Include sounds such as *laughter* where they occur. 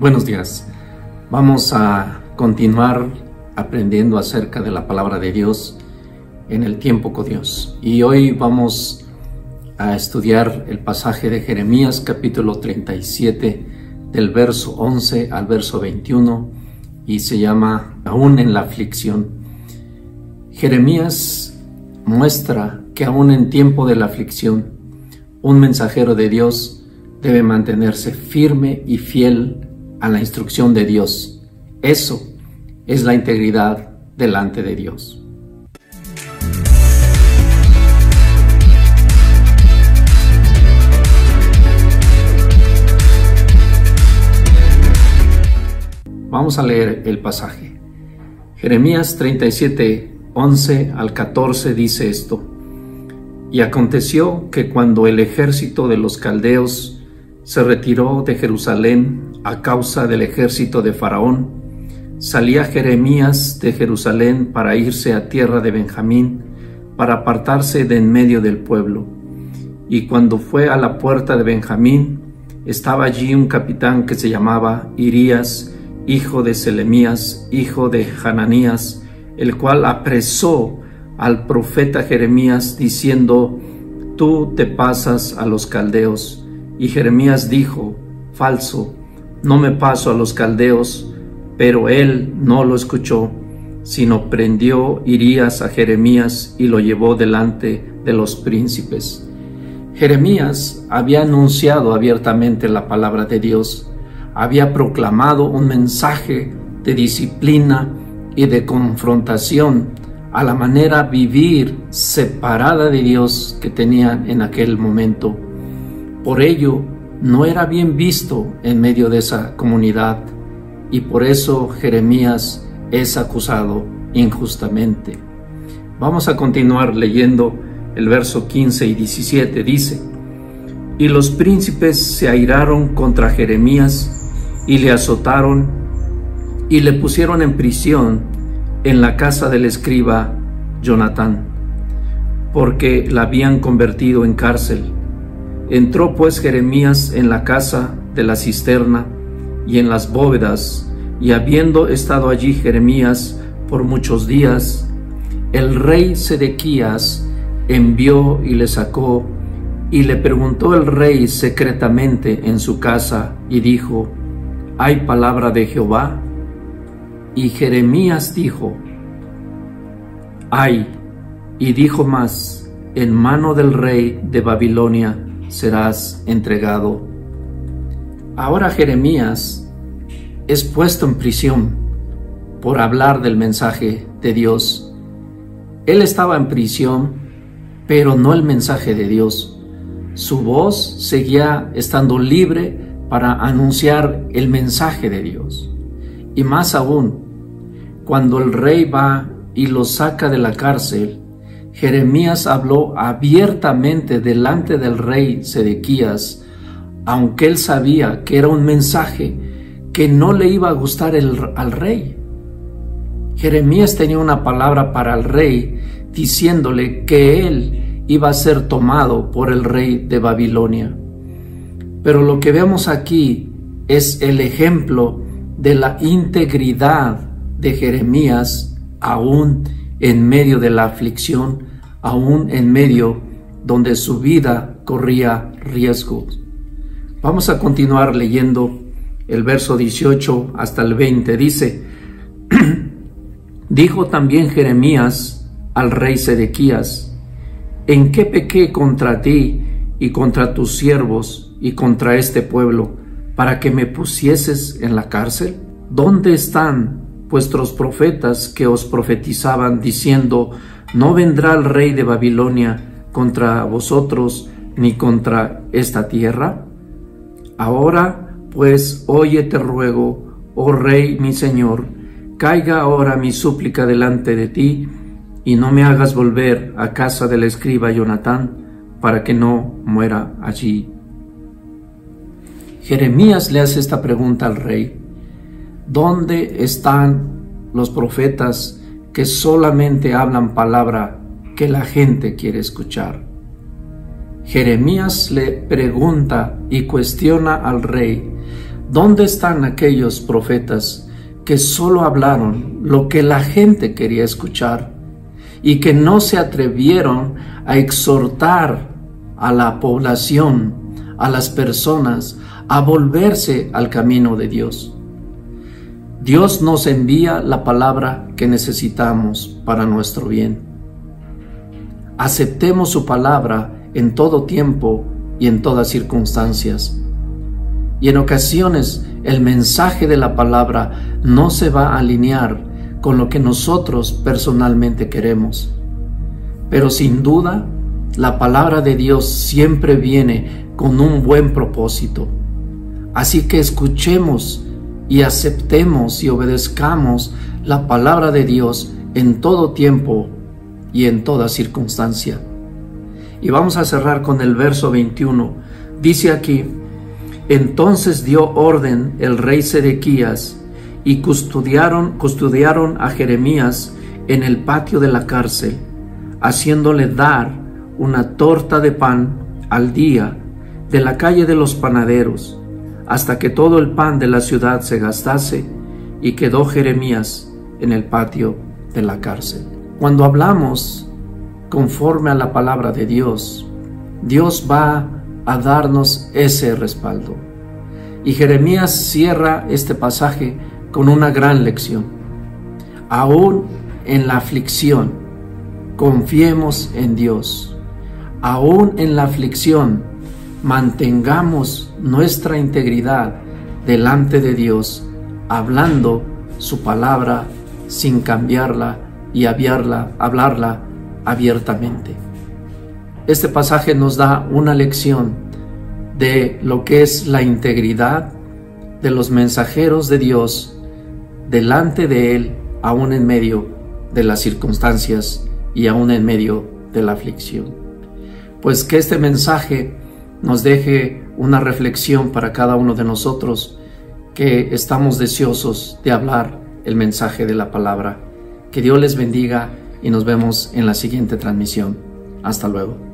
Buenos días. Vamos a continuar aprendiendo acerca de la palabra de Dios en el tiempo con Dios. Y hoy vamos a estudiar el pasaje de Jeremías capítulo 37 del verso 11 al verso 21 y se llama Aún en la aflicción. Jeremías muestra que aún en tiempo de la aflicción, un mensajero de Dios debe mantenerse firme y fiel a la instrucción de Dios. Eso es la integridad delante de Dios. Vamos a leer el pasaje. Jeremías 37, 11 al 14 dice esto. Y aconteció que cuando el ejército de los caldeos se retiró de Jerusalén a causa del ejército de Faraón. Salía Jeremías de Jerusalén para irse a tierra de Benjamín, para apartarse de en medio del pueblo. Y cuando fue a la puerta de Benjamín, estaba allí un capitán que se llamaba Irías, hijo de Selemías, hijo de Hananías, el cual apresó al profeta Jeremías diciendo, Tú te pasas a los caldeos y Jeremías dijo, falso, no me paso a los caldeos, pero él no lo escuchó, sino prendió Irías a Jeremías y lo llevó delante de los príncipes. Jeremías había anunciado abiertamente la palabra de Dios, había proclamado un mensaje de disciplina y de confrontación a la manera vivir separada de Dios que tenían en aquel momento. Por ello, no era bien visto en medio de esa comunidad y por eso Jeremías es acusado injustamente. Vamos a continuar leyendo el verso 15 y 17. Dice, y los príncipes se airaron contra Jeremías y le azotaron y le pusieron en prisión en la casa del escriba Jonatán, porque la habían convertido en cárcel Entró pues Jeremías en la casa de la cisterna y en las bóvedas, y habiendo estado allí Jeremías por muchos días, el rey Sedequías envió y le sacó, y le preguntó el rey secretamente en su casa, y dijo, ¿hay palabra de Jehová? Y Jeremías dijo, hay, y dijo más, en mano del rey de Babilonia, serás entregado. Ahora Jeremías es puesto en prisión por hablar del mensaje de Dios. Él estaba en prisión, pero no el mensaje de Dios. Su voz seguía estando libre para anunciar el mensaje de Dios. Y más aún, cuando el rey va y lo saca de la cárcel, Jeremías habló abiertamente delante del rey Sedequías, aunque él sabía que era un mensaje que no le iba a gustar al rey. Jeremías tenía una palabra para el rey diciéndole que él iba a ser tomado por el rey de Babilonia. Pero lo que vemos aquí es el ejemplo de la integridad de Jeremías aún en medio de la aflicción, aún en medio donde su vida corría riesgos. Vamos a continuar leyendo el verso 18 hasta el 20. Dice, *clears throat* dijo también Jeremías al rey Sedequías, ¿en qué pequé contra ti y contra tus siervos y contra este pueblo para que me pusieses en la cárcel? ¿Dónde están vuestros profetas que os profetizaban diciendo, no vendrá el rey de Babilonia contra vosotros ni contra esta tierra? Ahora, pues, oye te ruego, oh rey mi señor, caiga ahora mi súplica delante de ti, y no me hagas volver a casa del escriba Jonatán, para que no muera allí. Jeremías le hace esta pregunta al rey. ¿Dónde están los profetas que solamente hablan palabra que la gente quiere escuchar? Jeremías le pregunta y cuestiona al rey, ¿Dónde están aquellos profetas que solo hablaron lo que la gente quería escuchar y que no se atrevieron a exhortar a la población, a las personas, a volverse al camino de Dios? Dios nos envía la palabra que necesitamos para nuestro bien. Aceptemos su palabra en todo tiempo y en todas circunstancias. Y en ocasiones el mensaje de la palabra no se va a alinear con lo que nosotros personalmente queremos. Pero sin duda, la palabra de Dios siempre viene con un buen propósito. Así que escuchemos y aceptemos y obedezcamos la palabra de Dios en todo tiempo y en toda circunstancia. Y vamos a cerrar con el verso 21. Dice aquí, entonces dio orden el rey Sedequías y custodiaron, custodiaron a Jeremías en el patio de la cárcel, haciéndole dar una torta de pan al día de la calle de los panaderos hasta que todo el pan de la ciudad se gastase y quedó Jeremías en el patio de la cárcel. Cuando hablamos conforme a la palabra de Dios, Dios va a darnos ese respaldo. Y Jeremías cierra este pasaje con una gran lección. Aún en la aflicción, confiemos en Dios. Aún en la aflicción, mantengamos nuestra integridad delante de Dios, hablando su palabra sin cambiarla y hablarla, hablarla abiertamente. Este pasaje nos da una lección de lo que es la integridad de los mensajeros de Dios delante de Él, aún en medio de las circunstancias y aún en medio de la aflicción. Pues que este mensaje nos deje una reflexión para cada uno de nosotros que estamos deseosos de hablar el mensaje de la palabra. Que Dios les bendiga y nos vemos en la siguiente transmisión. Hasta luego.